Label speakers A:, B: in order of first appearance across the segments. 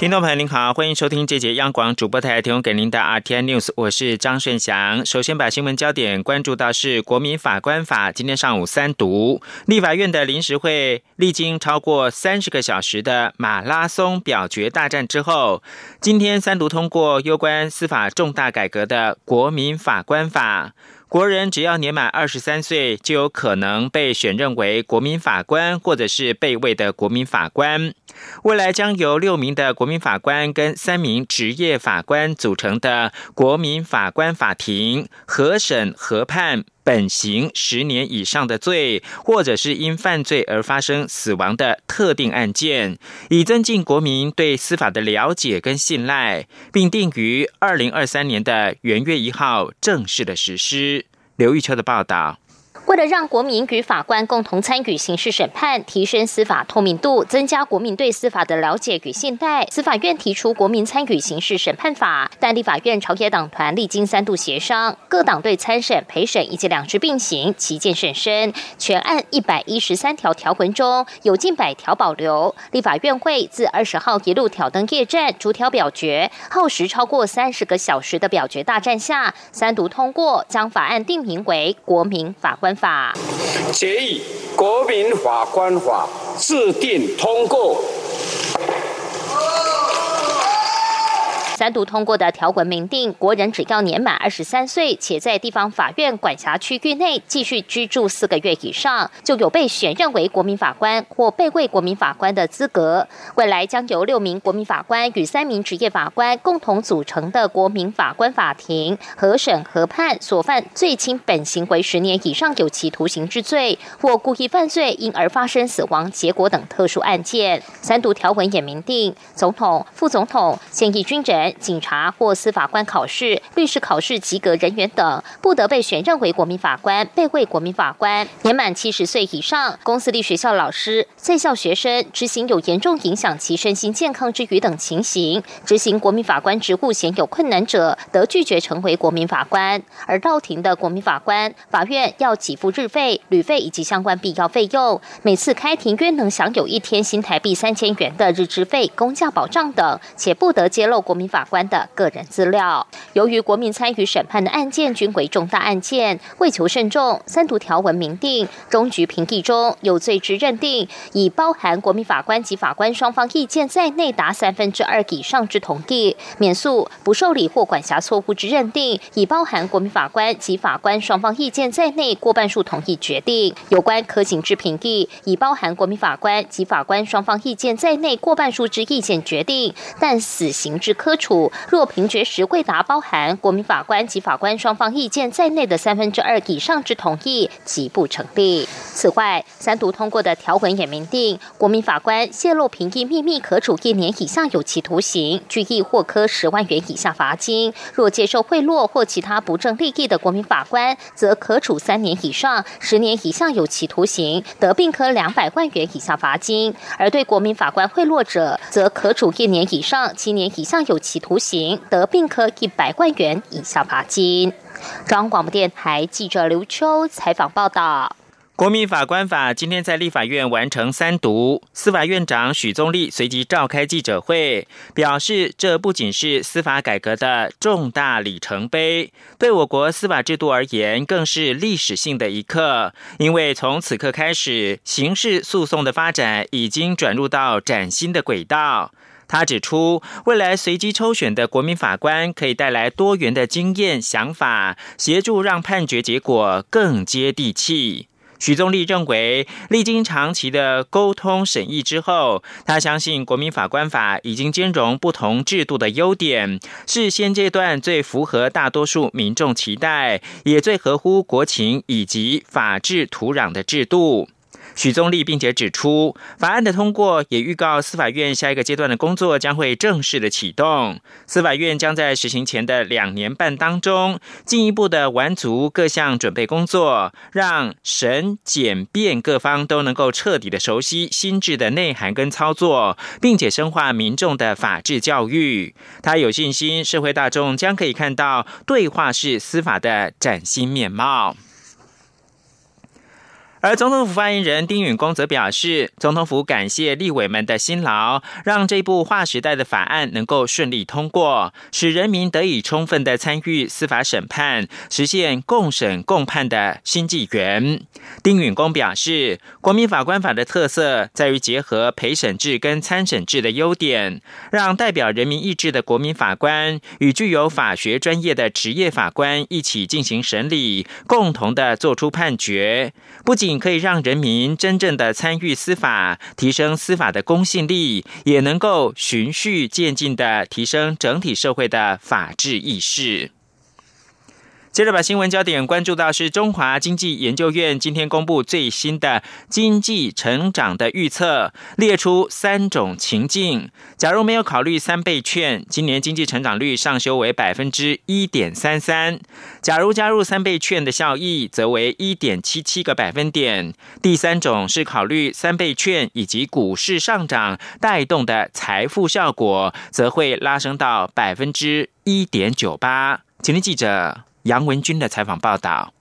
A: 听众朋友您好，欢迎收听这节央广主播台提供给您的 RTN News，我是张顺祥。首先把新闻焦点关注到是国民法官法，今天上午三读，立法院的临时会历经超过三十个小时的马拉松表决大战之后，今天三读通过有关司法重大改革的国民法官法。国人只要年满二十三岁，就有可能被选任为国民法官，或者是被位的国民法官。未来将由六名的国民法官跟三名职业法官组成的国民法官法庭，合审合判。本刑十年以上的罪，或者是因犯罪而发生死亡的特定案件，以增进国民对司法的了解跟信赖，并定于二零二三年的元月一号正式的实施。刘玉秋的报道。
B: 为了让国民与法官共同参与刑事审判，提升司法透明度，增加国民对司法的了解与信赖，司法院提出《国民参与刑事审判法》。但立法院朝野党团历经三度协商，各党对参审、陪审以及两制并行，旗舰甚深。全案一百一十三条条文中有近百条保留。立法院会自二十号一路挑灯夜战，逐条表决，耗时超过三十个小时的表决大战下，三读通过，将法案定名为《国民法官》。法
C: 决议国民法官法制定通过。
B: 三读通过的条文明定，国人只要年满二十三岁，且在地方法院管辖区域内继续居住四个月以上，就有被选任为国民法官或被位国民法官的资格。未来将由六名国民法官与三名职业法官共同组成的国民法官法庭，核审核判所犯最轻本刑为十年以上有期徒刑之罪，或故意犯罪因而发生死亡结果等特殊案件。三读条文也明定，总统、副总统、现役军人。警察或司法官考试、律师考试及格人员等，不得被选任为国民法官、被为国民法官。年满七十岁以上，公私立学校老师、在校学生执行有严重影响其身心健康之余等情形，执行国民法官职务显有困难者，得拒绝成为国民法官。而到庭的国民法官，法院要给付日费、旅费以及相关必要费用。每次开庭约能享有一天新台币三千元的日支费、公价保障等，且不得揭露国民法。法官的个人资料。由于国民参与审判的案件均为重大案件，为求慎重，三读条文明定，终局评议中有罪之认定，以包含国民法官及法官双方意见在内达三分之二以上之同意，免诉不受理或管辖错误之认定，以包含国民法官及法官双方意见在内过半数同意决定。有关可行之评议，以包含国民法官及法官双方意见在内过半数之意见决定，但死刑之科处。若评决时未达包含国民法官及法官双方意见在内的三分之二以上之同意，即不成立。此外，三读通过的条文也明定，国民法官泄露评议秘密，可处一年以下有期徒刑，拘役或科十万元以下罚金；若接受贿赂或其他不正利益的国民法官，则可处三年以上十年以下有期徒刑，得并科两百万元以下罚金；而对国民法官贿赂者，则可处一年以上七年以下有期。徒刑得并科一百万元以下罚金。中央广播电台记者刘秋采访报道。
A: 国民法官法今天在立法院完成三读，司法院长许宗力随即召开记者会，表示这不仅是司法改革的重大里程碑，对我国司法制度而言更是历史性的一刻。因为从此刻开始，刑事诉讼的发展已经转入到崭新的轨道。他指出，未来随机抽选的国民法官可以带来多元的经验、想法，协助让判决结果更接地气。许宗立认为，历经长期的沟通审议之后，他相信国民法官法已经兼容不同制度的优点，是现阶段最符合大多数民众期待，也最合乎国情以及法治土壤的制度。许宗力，并且指出，法案的通过也预告司法院下一个阶段的工作将会正式的启动。司法院将在实行前的两年半当中，进一步的完足各项准备工作，让审、检、辩各方都能够彻底的熟悉新制的内涵跟操作，并且深化民众的法治教育。他有信心，社会大众将可以看到对话式司法的崭新面貌。而总统府发言人丁允恭则表示，总统府感谢立委们的辛劳，让这部划时代的法案能够顺利通过，使人民得以充分的参与司法审判，实现共审共判的新纪元。丁允恭表示，国民法官法的特色在于结合陪审制跟参审制的优点，让代表人民意志的国民法官与具有法学专业的职业法官一起进行审理，共同的做出判决，不仅可以让人民真正的参与司法，提升司法的公信力，也能够循序渐进的提升整体社会的法治意识。接着把新闻焦点关注到是中华经济研究院今天公布最新的经济成长的预测，列出三种情境。假如没有考虑三倍券，今年经济成长率上修为百分之一点三三；假如加入三倍券的效益，则为一点七七个百分点。第三种是考虑三倍券以及股市上涨带动的财富效果，则会拉升到百分之一点九八。请听记者。杨文军的采访报道。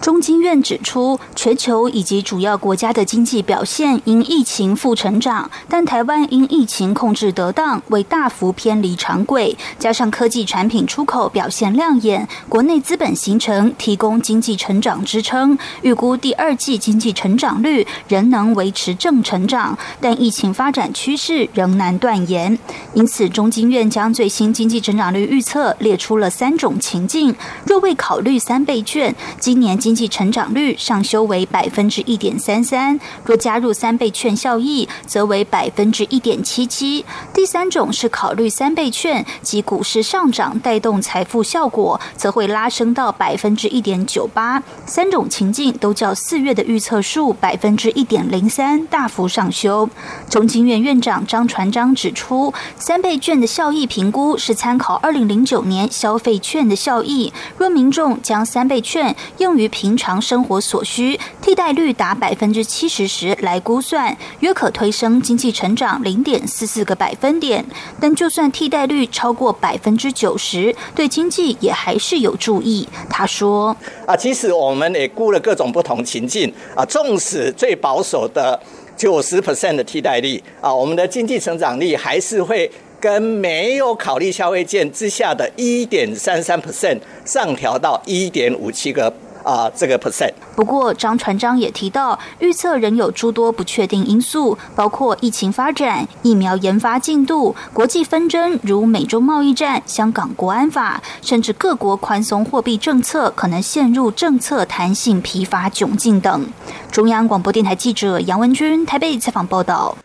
D: 中经院指出，全球以及主要国家的经济表现因疫情负成长，但台湾因疫情控制得当，为大幅偏离常轨。加上科技产品出口表现亮眼，国内资本形成提供经济成长支撑。预估第二季经济成长率仍能维持正成长，但疫情发展趋势仍难断言。因此，中经院将最新经济成长率预测列出了三种情境。若未考虑三倍券，今年经济成长率上修为百分之一点三三，若加入三倍券效益，则为百分之一点七七。第三种是考虑三倍券及股市上涨带动财富效果，则会拉升到百分之一点九八。三种情境都较四月的预测数百分之一点零三大幅上修。中经院院长张传章指出，三倍券的效益评估是参考二零零九年消费券的效益，若民众将三倍券用于平常生活所需，替代率达百分之七十时来估算，约可推升经济成长零点四四个百分点。但就算替代率超过百分之九十，对经济也还是有注意。他说：“
E: 啊，其实我们也估了各种不同情境啊，纵使最保守的九十 percent 的替代率啊，我们的经济成长率还是会跟没有考虑消费券之下的一点三三 percent 上调到一点五七个。”啊，这个 percent。
D: 不过，张船长也提到，预测仍有诸多不确定因素，包括疫情发展、疫苗研发进度、国际纷争如美中贸易战、香港国安法，甚至各国宽松货币政策可能陷入政策弹性疲乏窘境等。中央广播电台记者杨文君台北采访报道。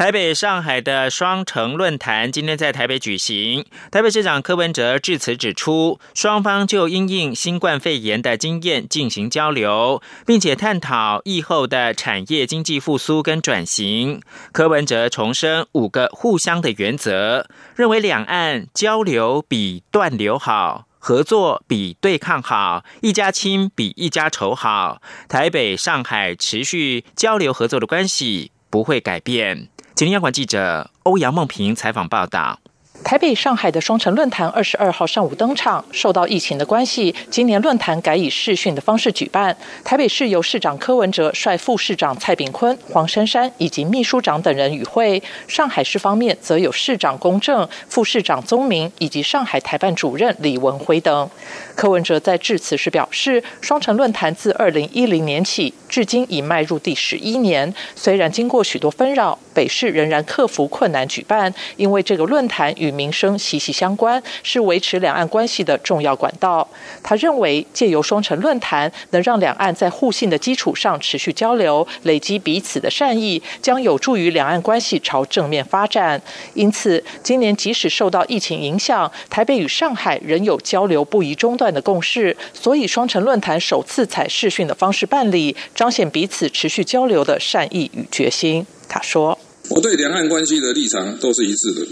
A: 台北、上海的双城论坛今天在台北举行。台北市长柯文哲致辞指出，双方就因应新冠肺炎的经验进行交流，并且探讨疫后的产业经济复苏跟转型。柯文哲重申五个互相的原则，认为两岸交流比断流好，合作比对抗好，一家亲比一家仇好。台北、上海持续交流合作的关系不会改变。吉林央广记者欧阳梦萍采访报道。
F: 台北、上海的双城论坛二十二号上午登场。受到疫情的关系，今年论坛改以视讯的方式举办。台北市由市长柯文哲率副市长蔡炳坤、黄珊珊以及秘书长等人与会。上海市方面则有市长龚正、副市长宗明以及上海台办主任李文辉等。柯文哲在致辞时表示，双城论坛自二零一零年起，至今已迈入第十一年。虽然经过许多纷扰，北市仍然克服困难举办，因为这个论坛与民生息息相关，是维持两岸关系的重要管道。他认为，借由双城论坛，能让两岸在互信的基础上持续交流，累积彼此的善意，将有助于两岸关系朝正面发展。因此，今年即使受到疫情影响，台北与上海仍有交流不宜中断的共识。所以，双城论坛首次采视讯的方式办理，彰显彼此持续交流的善意与决心。他说。
G: 我对两岸关系的立场都是一致的，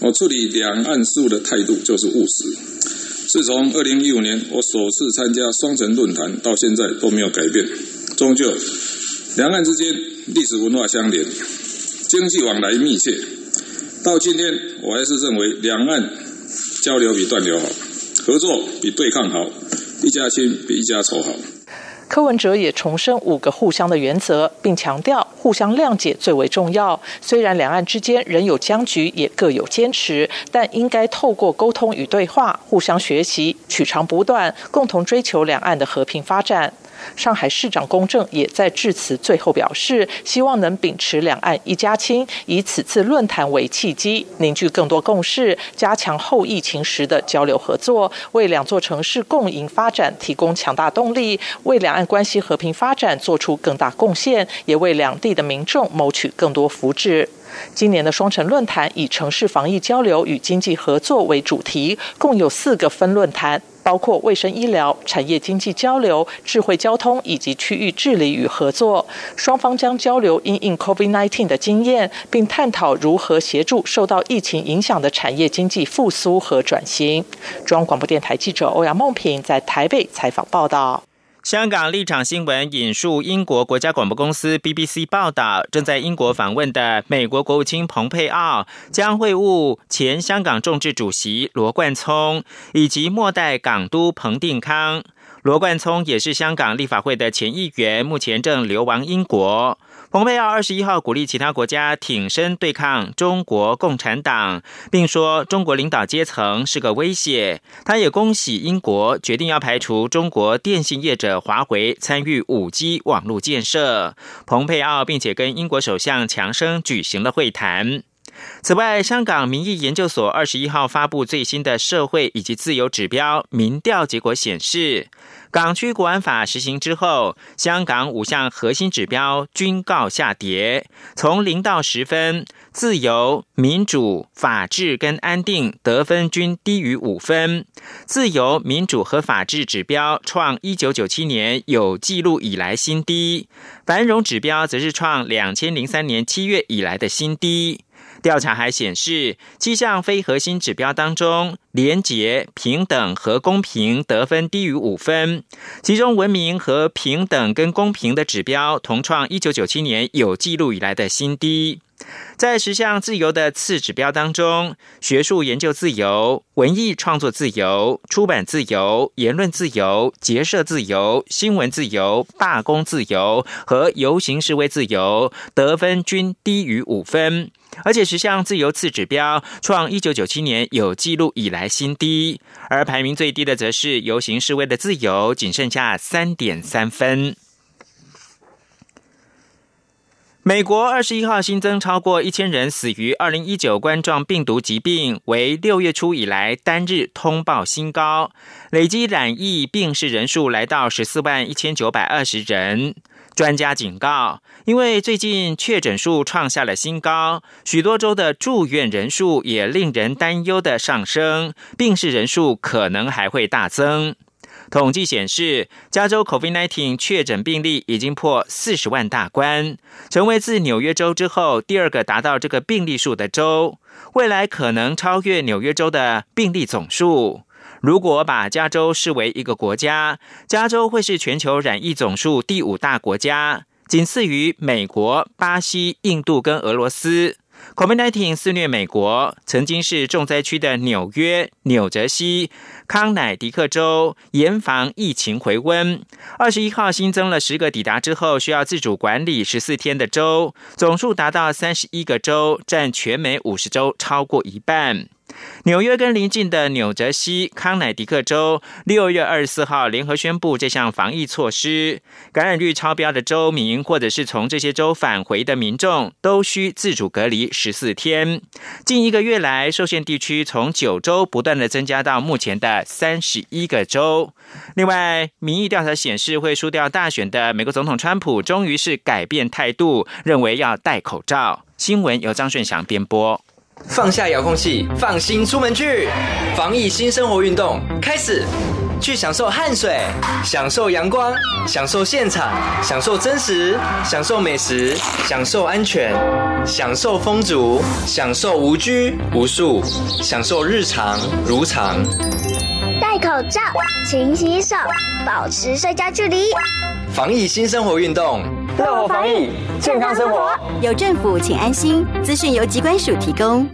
G: 我处理两岸事务的态度就是务实。自从二零一五年我首次参加双城论坛到现在都没有改变。终究，两岸之间历史文化相连，经济往来密切。到今天，我还是认为两岸交流比断流好，合作比对抗好，一家亲比一家仇好。
F: 柯文哲也重申五个互相的原则，并强调互相谅解最为重要。虽然两岸之间仍有僵局，也各有坚持，但应该透过沟通与对话，互相学习，取长补短，共同追求两岸的和平发展。上海市长龚正也在致辞最后表示，希望能秉持两岸一家亲，以此次论坛为契机，凝聚更多共识，加强后疫情时的交流合作，为两座城市共赢发展提供强大动力，为两岸关系和平发展做出更大贡献，也为两地的民众谋取更多福祉。今年的双城论坛以城市防疫交流与经济合作为主题，共有四个分论坛。包括卫生医疗、产业经济交流、智慧交通以及区域治理与合作。双方将交流因应 COVID-19 的经验，并探讨如何协助受到疫情影响的产业经济复苏和转型。中央广播电台记者欧阳梦平在台北采访报道。
A: 香港立场新闻引述英国国家广播公司 BBC 报道，正在英国访问的美国国务卿蓬佩奥将会晤前香港众志主席罗冠聪以及末代港督彭定康。罗冠聪也是香港立法会的前议员，目前正流亡英国。蓬佩奥二十一号鼓励其他国家挺身对抗中国共产党，并说中国领导阶层是个威胁。他也恭喜英国决定要排除中国电信业者华为参与五 G 网络建设。蓬佩奥并且跟英国首相强生举行了会谈。此外，香港民意研究所二十一号发布最新的社会以及自由指标民调结果显示。港区国安法实行之后，香港五项核心指标均告下跌，从零到十分，自由、民主、法治跟安定得分均低于五分。自由、民主和法治指标创一九九七年有记录以来新低，繁荣指标则是创两千零三年七月以来的新低。调查还显示，七项非核心指标当中，廉洁、平等和公平得分低于五分。其中，文明和平等跟公平的指标同创一九九七年有记录以来的新低。在十项自由的次指标当中，学术研究自由、文艺创作自由、出版自由、言论自由、结社自由、新闻自由、罢工自由和游行示威自由得分均低于五分。而且十项自由次指标创一九九七年有记录以来新低，而排名最低的则是游行示威的自由，仅剩下三点三分。美国二十一号新增超过一千人死于二零一九冠状病毒疾病，为六月初以来单日通报新高，累计染疫病逝人数来到十四万一千九百二十人。专家警告，因为最近确诊数创下了新高，许多州的住院人数也令人担忧的上升，病逝人数可能还会大增。统计显示，加州 COVID-19 确诊病例已经破四十万大关，成为自纽约州之后第二个达到这个病例数的州，未来可能超越纽约州的病例总数。如果把加州视为一个国家，加州会是全球染疫总数第五大国家，仅次于美国、巴西、印度跟俄罗斯。COVID-19 肆虐美国，曾经是重灾区的纽约、纽泽西、康乃狄克州严防疫情回温。二十一号新增了十个抵达之后需要自主管理十四天的州，总数达到三十一个州，占全美五十州超过一半。纽约跟邻近的纽泽西、康乃狄克州，六月二十四号联合宣布这项防疫措施。感染率超标的州民，或者是从这些州返回的民众，都需自主隔离十四天。近一个月来，受限地区从九州不断的增加到目前的三十一个州。另外，民意调查显示，会输掉大选的美国总统川普，终于是改变态度，认为要戴口罩。新闻由张顺祥编播。
H: 放下遥控器，放心出门去。防疫新生活运动开始，去享受汗水，享受阳光，享受现场，享受真实，享受美食，享受安全，享受风足，享受无拘无束，享受日常如常。
I: 戴口罩，勤洗手，保持社交距离。
H: 防疫新生活运动，乐活防疫，健康生活。
J: 有政府，请安心。资讯由机关署提供。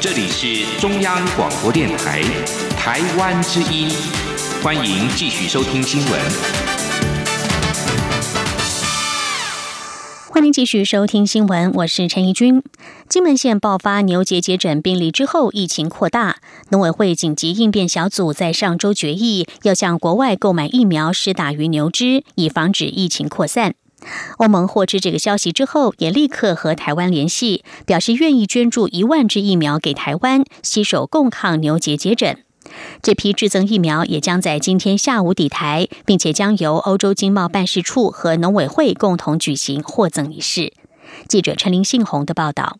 K: 这里是中央广播电台，台湾之音。欢迎继续收听新闻。
L: 迎继续收听新闻，我是陈怡君。金门县爆发牛结节疹病例之后，疫情扩大。农委会紧急应变小组在上周决议，要向国外购买疫苗，施打于牛只，以防止疫情扩散。欧盟获知这个消息之后，也立刻和台湾联系，表示愿意捐助一万支疫苗给台湾，携手共抗牛结节疹。这批制赠疫苗也将在今天下午抵台，并且将由欧洲经贸办事处和农委会共同举行获赠仪式。记者陈林信宏的报道。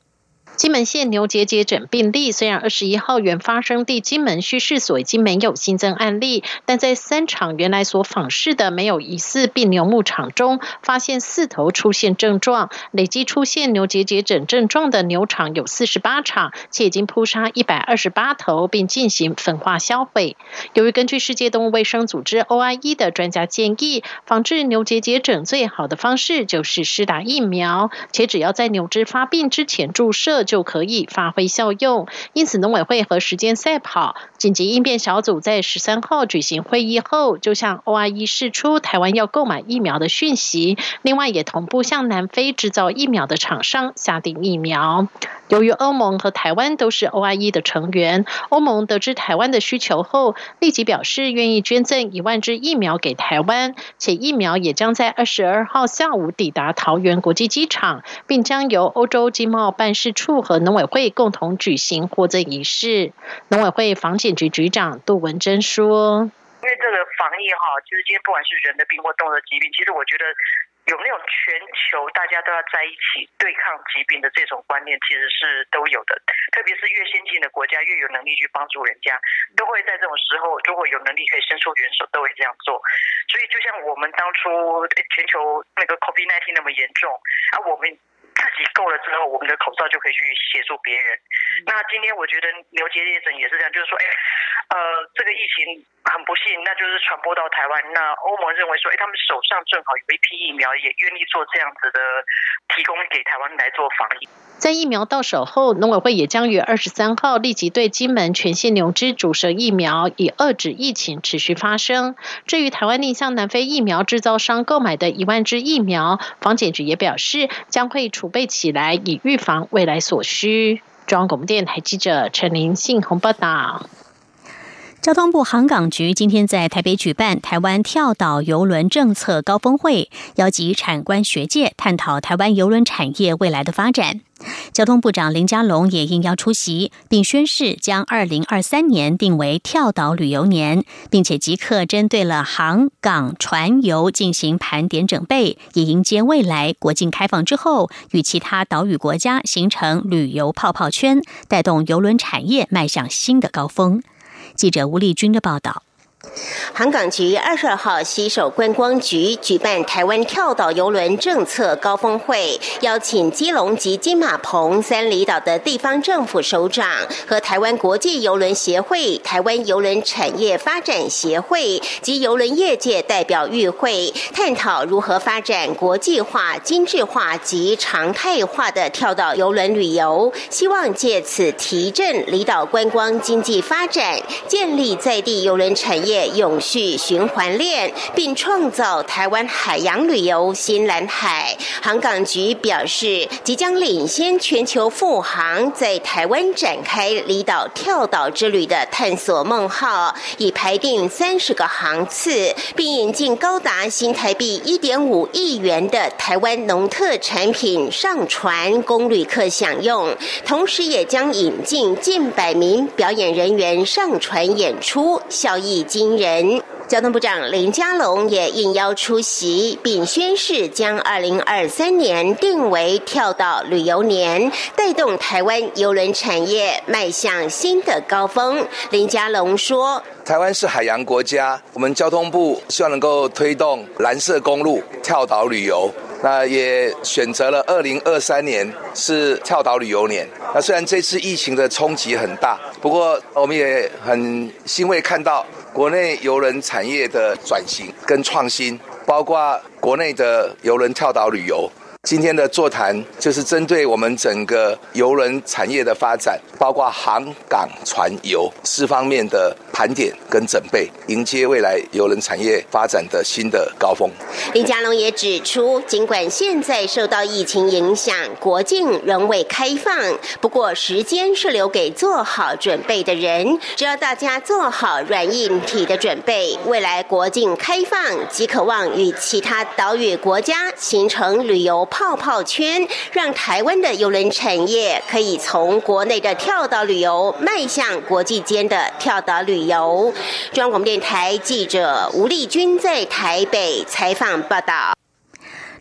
M: 金门县牛结节诊病例虽然二十一号原发生地金门区市所已经没有新增案例，但在三场原来所访视的没有疑似病牛牧场中，发现四头出现症状，累计出现牛结节疹症状的牛场有四十八场，且已经扑杀一百二十八头，并进行焚化销毁。由于根据世界动物卫生组织 OIE 的专家建议，防治牛结节疹最好的方式就是施打疫苗，且只要在牛只发病之前注射。就可以发挥效用，因此农委会和时间赛跑紧急应变小组在十三号举行会议后，就向 OIE 释出台湾要购买疫苗的讯息，另外也同步向南非制造疫苗的厂商下订疫苗。由于欧盟和台湾都是 OIE 的成员，欧盟得知台湾的需求后，立即表示愿意捐赠一万支疫苗给台湾，且疫苗也将在二十二号下午抵达桃园国际机场，并将由欧洲经贸办事处。和农委会共同举行获赠仪式。农委会防检局局长杜文珍说：“
N: 因为这个防疫哈，其实今天不管是人的病或动物的疾病，其实我觉得有那种全球大家都要在一起对抗疾病的这种观念，其实是都有的。特别是越先进的国家，越有能力去帮助人家，都会在这种时候，如果有能力可以伸出援手，都会这样做。所以，就像我们当初全球那个 COVID-19 那么严重，啊，我们。”自己够了之后，我们的口罩就可以去协助别人。那今天我觉得牛结节疹也是这样，就是说，哎，呃，这个疫情很不幸，那就是传播到台湾。那欧盟认为说，哎，他们手上正好有一批疫苗，也愿意做这样子的提供给台湾来做防疫。
M: 在疫苗到手后，农委会也将于二十三号立即对金门全线牛只注射疫苗，以遏制疫情持续发生。至于台湾另向南非疫苗制造商购买的一万支疫苗，防检局也表示将会备起来，以预防未来所需。中央广播电台记者陈林信宏报道。
L: 交通部航港局今天在台北举办台湾跳岛邮轮政策高峰会，邀集产官学界探讨台湾邮轮产业未来的发展。交通部长林佳龙也应邀出席，并宣誓将二零二三年定为跳岛旅游年，并且即刻针对了航港船游进行盘点准备，以迎接未来国境开放之后，与其他岛屿国家形成旅游泡泡圈，带动邮轮产业迈向新的高峰。记者吴丽君的报道。
O: 航港局二十二号携手观光局举办台湾跳岛邮轮政策高峰会，邀请基隆及金马棚三里岛的地方政府首长和台湾国际邮轮协会、台湾邮轮产业发展协会及邮轮业界代表与会，探讨如何发展国际化、精致化及常态化的跳岛邮轮旅游，希望借此提振离岛观光经济发展，建立在地邮轮产业。业永续循环链，并创造台湾海洋旅游新蓝海。航港局表示，即将领先全球复航，在台湾展开离岛跳岛之旅的探索梦号，已排定三十个航次，并引进高达新台币一点五亿元的台湾农特产品上船供旅客享用，同时也将引进近百名表演人员上船演出，效益惊人。交通部长林佳龙也应邀出席，并宣誓将二零二三年定为跳岛旅游年，带动台湾邮轮产业迈向新的高峰。林佳龙说：“
P: 台湾是海洋国家，我们交通部希望能够推动蓝色公路跳岛旅游。”那也选择了二零二三年是跳岛旅游年。那虽然这次疫情的冲击很大，不过我们也很欣慰看到国内游轮产业的转型跟创新，包括国内的游轮跳岛旅游。今天的座谈就是针对我们整个游轮产业的发展，包括航港船游四方面的盘点跟准备，迎接未来游轮产业发展的新的高峰。
O: 李佳龙也指出，尽管现在受到疫情影响，国境仍未开放，不过时间是留给做好准备的人。只要大家做好软硬体的准备，未来国境开放即可望与其他岛屿国家形成旅游。泡泡圈，让台湾的邮轮产业可以从国内的跳岛旅游迈向国际间的跳岛旅游。中央广播电台记者吴丽君在台北采访报道。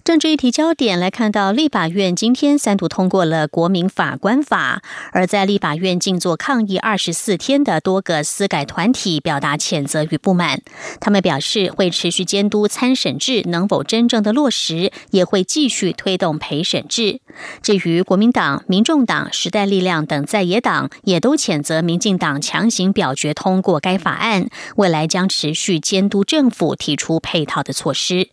L: 政治议题焦点来看到，立法院今天三度通过了《国民法官法》，而在立法院静坐抗议二十四天的多个司改团体表达谴责与不满。他们表示会持续监督参审制能否真正的落实，也会继续推动陪审制。至于国民党、民众党、时代力量等在野党，也都谴责民进党强行表决通过该法案，未来将持续监督政府提出配套的措施。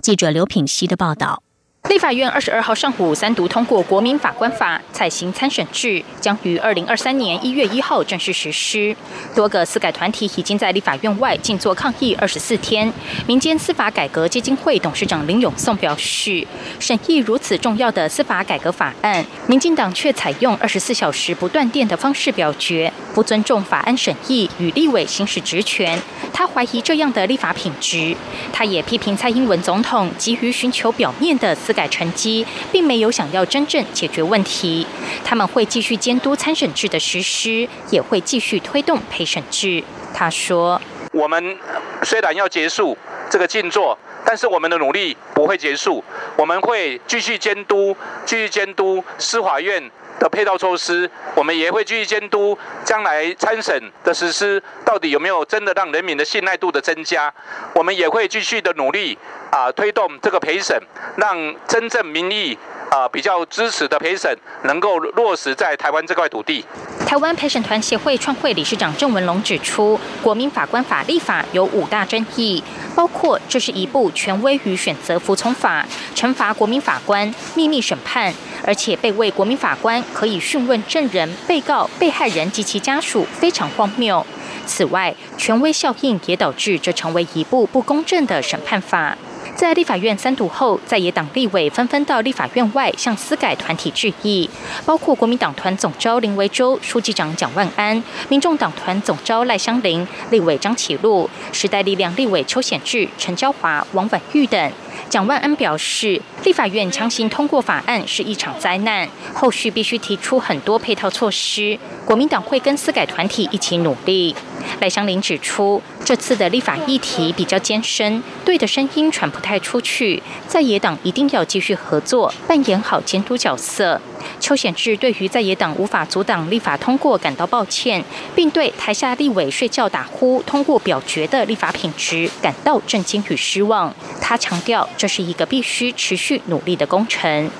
L: 记者刘品希的报道。
Q: 立法院二十二号上午三读通过《国民法官法》，采行参审制，将于二零二三年一月一号正式实施。多个司改团体已经在立法院外静坐抗议二十四天。民间司法改革基金会董事长林永颂表示，审议如此重要的司法改革法案，民进党却采用二十四小时不断电的方式表决，不尊重法案审议与立委行使职权。他怀疑这样的立法品质。他也批评蔡英文总统急于寻求表面的司改成绩，并没有想要真正解决问题。他们会继续监督参审制的实施，也会继续推动陪审制。他说：“
R: 我们虽然要结束这个静坐，但是我们的努力不会结束，我们会继续监督，继续监督司法院。”的配套措施，我们也会继续监督将来参审的实施，到底有没有真的让人民的信赖度的增加？我们也会继续的努力啊，推动这个陪审，让真正民意啊比较支持的陪审能够落实在台湾这块土地。
Q: 台湾陪审团协会创会理事长郑文龙指出，国民法官法立法有五大争议，包括这是一部权威与选择服从法，惩罚国民法官秘密审判。而且被为国民法官可以讯问证人、被告、被害人及其家属，非常荒谬。此外，权威效应也导致这成为一部不公正的审判法。在立法院三读后，在野党立委纷纷到立法院外向司改团体致意，包括国民党团总召林维洲、书记长蒋万安、民众党团总召赖香林、立委张启禄、时代力量立委邱显智、陈娇华、王婉玉等。蒋万安表示，立法院强行通过法案是一场灾难，后续必须提出很多配套措施。国民党会跟司改团体一起努力。赖香林指出，这次的立法议题比较艰深，对的声音传不太出去，在野党一定要继续合作，扮演好监督角色。邱显智对于在野党无法阻挡立法通过感到抱歉，并对台下立委睡觉打呼通过表决的立法品质感到震惊与失望。他强调，这是一个必须持续努力的工程。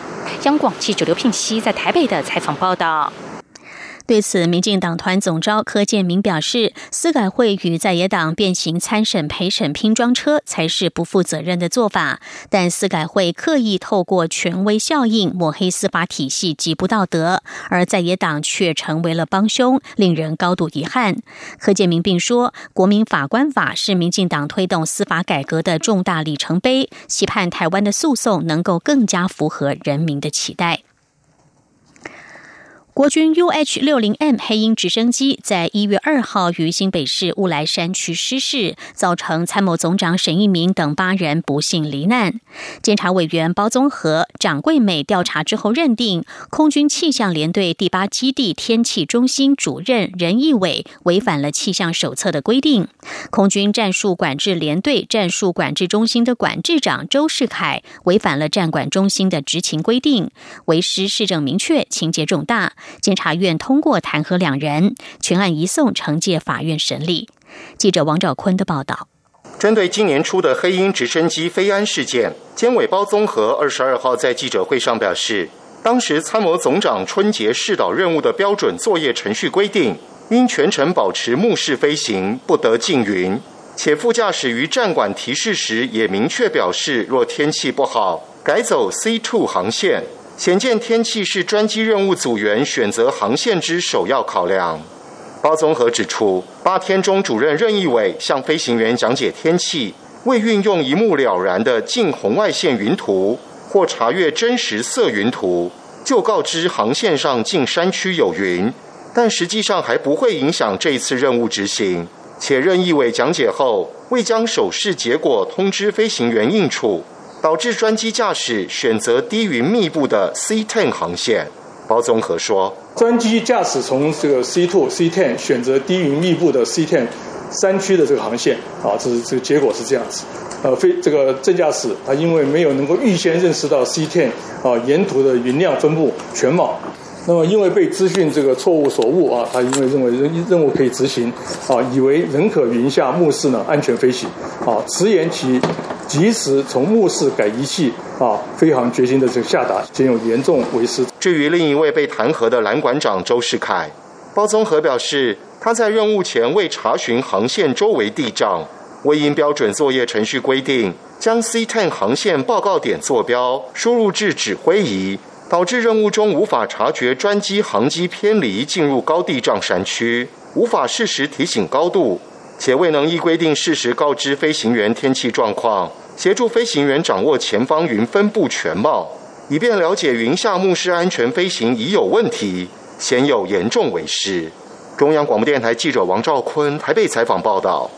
Q: 央广记者刘聘熙在台北的采访报道。
L: 对此，民进党团总召柯建明表示，司改会与在野党变形参审陪审拼装车才是不负责任的做法。但司改会刻意透过权威效应抹黑司法体系，极不道德，而在野党却成为了帮凶，令人高度遗憾。柯建明并说，国民法官法是民进党推动司法改革的重大里程碑，期盼台湾的诉讼能够更加符合人民的期待。国军 UH 六零 M 黑鹰直升机在一月二号于新北市乌来山区失事，造成参谋总长沈一鸣等八人不幸罹难。监察委员包宗和、掌柜美调查之后认定，空军气象联队第八基地天气中心主任任义伟违反了气象手册的规定。空军战术管制联队战术管制中心的管制长周世凯违反了战管中心的执勤规定，为师市政明确，情节重大。检察院通过弹劾两人，全案移送惩戒法院审理。记者王兆坤的报道。
S: 针对今年初的黑鹰直升机飞安事件，监委包综合二十二号在记者会上表示，当时参谋总长春节试导任务的标准作业程序规定，应全程保持目视飞行，不得进云。且副驾驶于站管提示时也明确表示，若天气不好，改走 C two 航线。显见天气是专机任务组员选择航线之首要考量。包综合指出，八天中主任任义伟向飞行员讲解天气，未运用一目了然的近红外线云图或查阅真实色云图，就告知航线上近山区有云，但实际上还不会影响这一次任务执行。且任义伟讲解后未将手势结果通知飞行员应处。导致专机驾驶选择低云密布的 C ten 航线。包综合说，
T: 专机驾驶从这个 C two C ten 选择低云密布的 C ten 山区的这个航线，啊，这是这个结果是这样子。呃，飞这个正驾驶他因为没有能够预先认识到 C ten 啊沿途的云量分布全貌，那么因为被资讯这个错误所误啊，他因为认为任任务可以执行啊，以为人可云下目视呢安全飞行啊，迟延其。及时从目视改仪器啊，飞行决心的这个下达，仅有严重违失。
S: 至于另一位被弹劾的蓝馆长周世凯，包宗和表示，他在任务前未查询航线周围地障，未因标准作业程序规定将 C ten 航线报告点坐标输入至指挥仪，导致任务中无法察觉专机航机偏离进入高地障山区，无法适时提醒高度。且未能依规定适时告知飞行员天气状况，协助飞行员掌握前方云分布全貌，以便了解云下目视安全飞行已有问题，鲜有严重违失。中央广播电台记者王兆坤还被采访报道。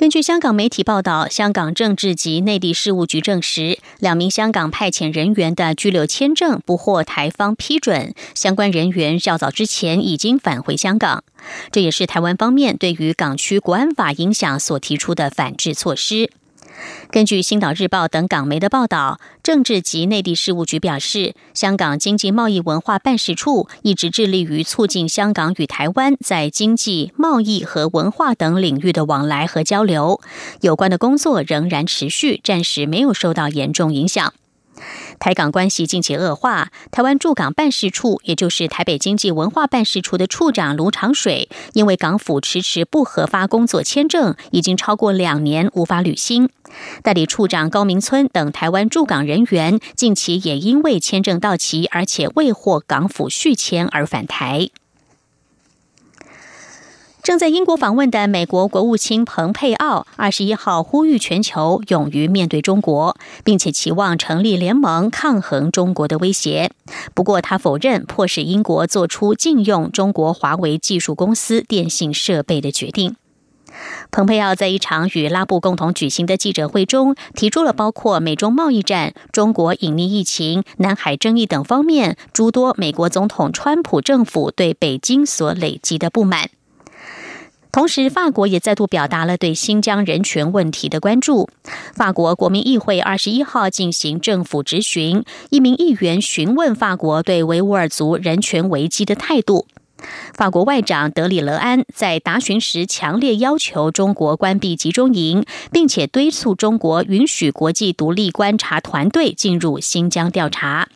L: 根据香港媒体报道，香港政治及内地事务局证实，两名香港派遣人员的居留签证不获台方批准，相关人员较早之前已经返回香港。这也是台湾方面对于港区国安法影响所提出的反制措施。根据《星岛日报》等港媒的报道，政治及内地事务局表示，香港经济贸易文化办事处一直致力于促进香港与台湾在经济、贸易和文化等领域的往来和交流，有关的工作仍然持续，暂时没有受到严重影响。台港关系近期恶化，台湾驻港办事处，也就是台北经济文化办事处的处长卢长水，因为港府迟迟不核发工作签证，已经超过两年无法履新。代理处长高明村等台湾驻港人员，近期也因为签证到期，而且未获港府续签而返台。正在英国访问的美国国务卿蓬佩奥二十一号呼吁全球勇于面对中国，并且期望成立联盟抗衡中国的威胁。不过，他否认迫使英国做出禁用中国华为技术公司电信设备的决定。蓬佩奥在一场与拉布共同举行的记者会中，提出了包括美中贸易战、中国隐匿疫情、南海争议等方面诸多美国总统川普政府对北京所累积的不满。同时，法国也再度表达了对新疆人权问题的关注。法国国民议会二十一号进行政府质询，一名议员询问法国对维吾尔族人权危机的态度。法国外长德里勒安在答询时强烈要求中国关闭集中营，并且敦促中国允许国际独立观察团队进入新疆调查。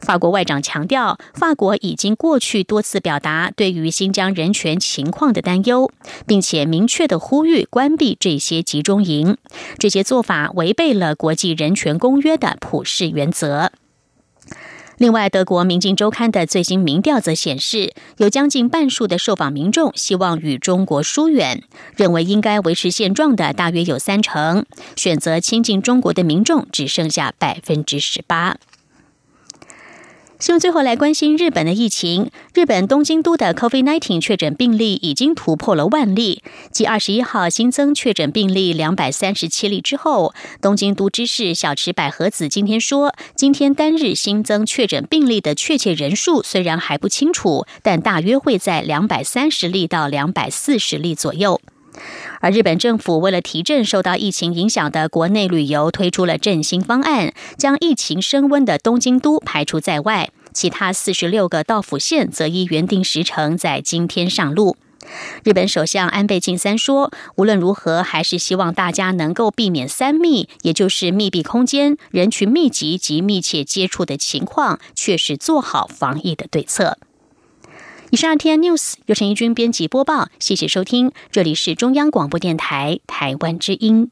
L: 法国外长强调，法国已经过去多次表达对于新疆人权情况的担忧，并且明确的呼吁关闭这些集中营。这些做法违背了国际人权公约的普世原则。另外，德国《明镜周刊》的最新民调则显示，有将近半数的受访民众希望与中国疏远，认为应该维持现状的大约有三成，选择亲近中国的民众只剩下百分之十八。希望最后来关心日本的疫情。日本东京都的 COVID-19 确诊病例已经突破了万例，继二十一号新增确诊病例两百三十七例之后，东京都知事小池百合子今天说，今天单日新增确诊病例的确切人数虽然还不清楚，但大约会在两百三十例到两百四十例左右。而日本政府为了提振受到疫情影响的国内旅游，推出了振兴方案，将疫情升温的东京都排除在外。其他四十六个道府县则依原定时程在今天上路。日本首相安倍晋三说：“无论如何，还是希望大家能够避免三密，也就是密闭空间、人群密集及密切接触的情况，确实做好防疫的对策。”以上天 N News 由陈怡君编辑播报，谢谢收听，这里是中央广播电台台湾之音。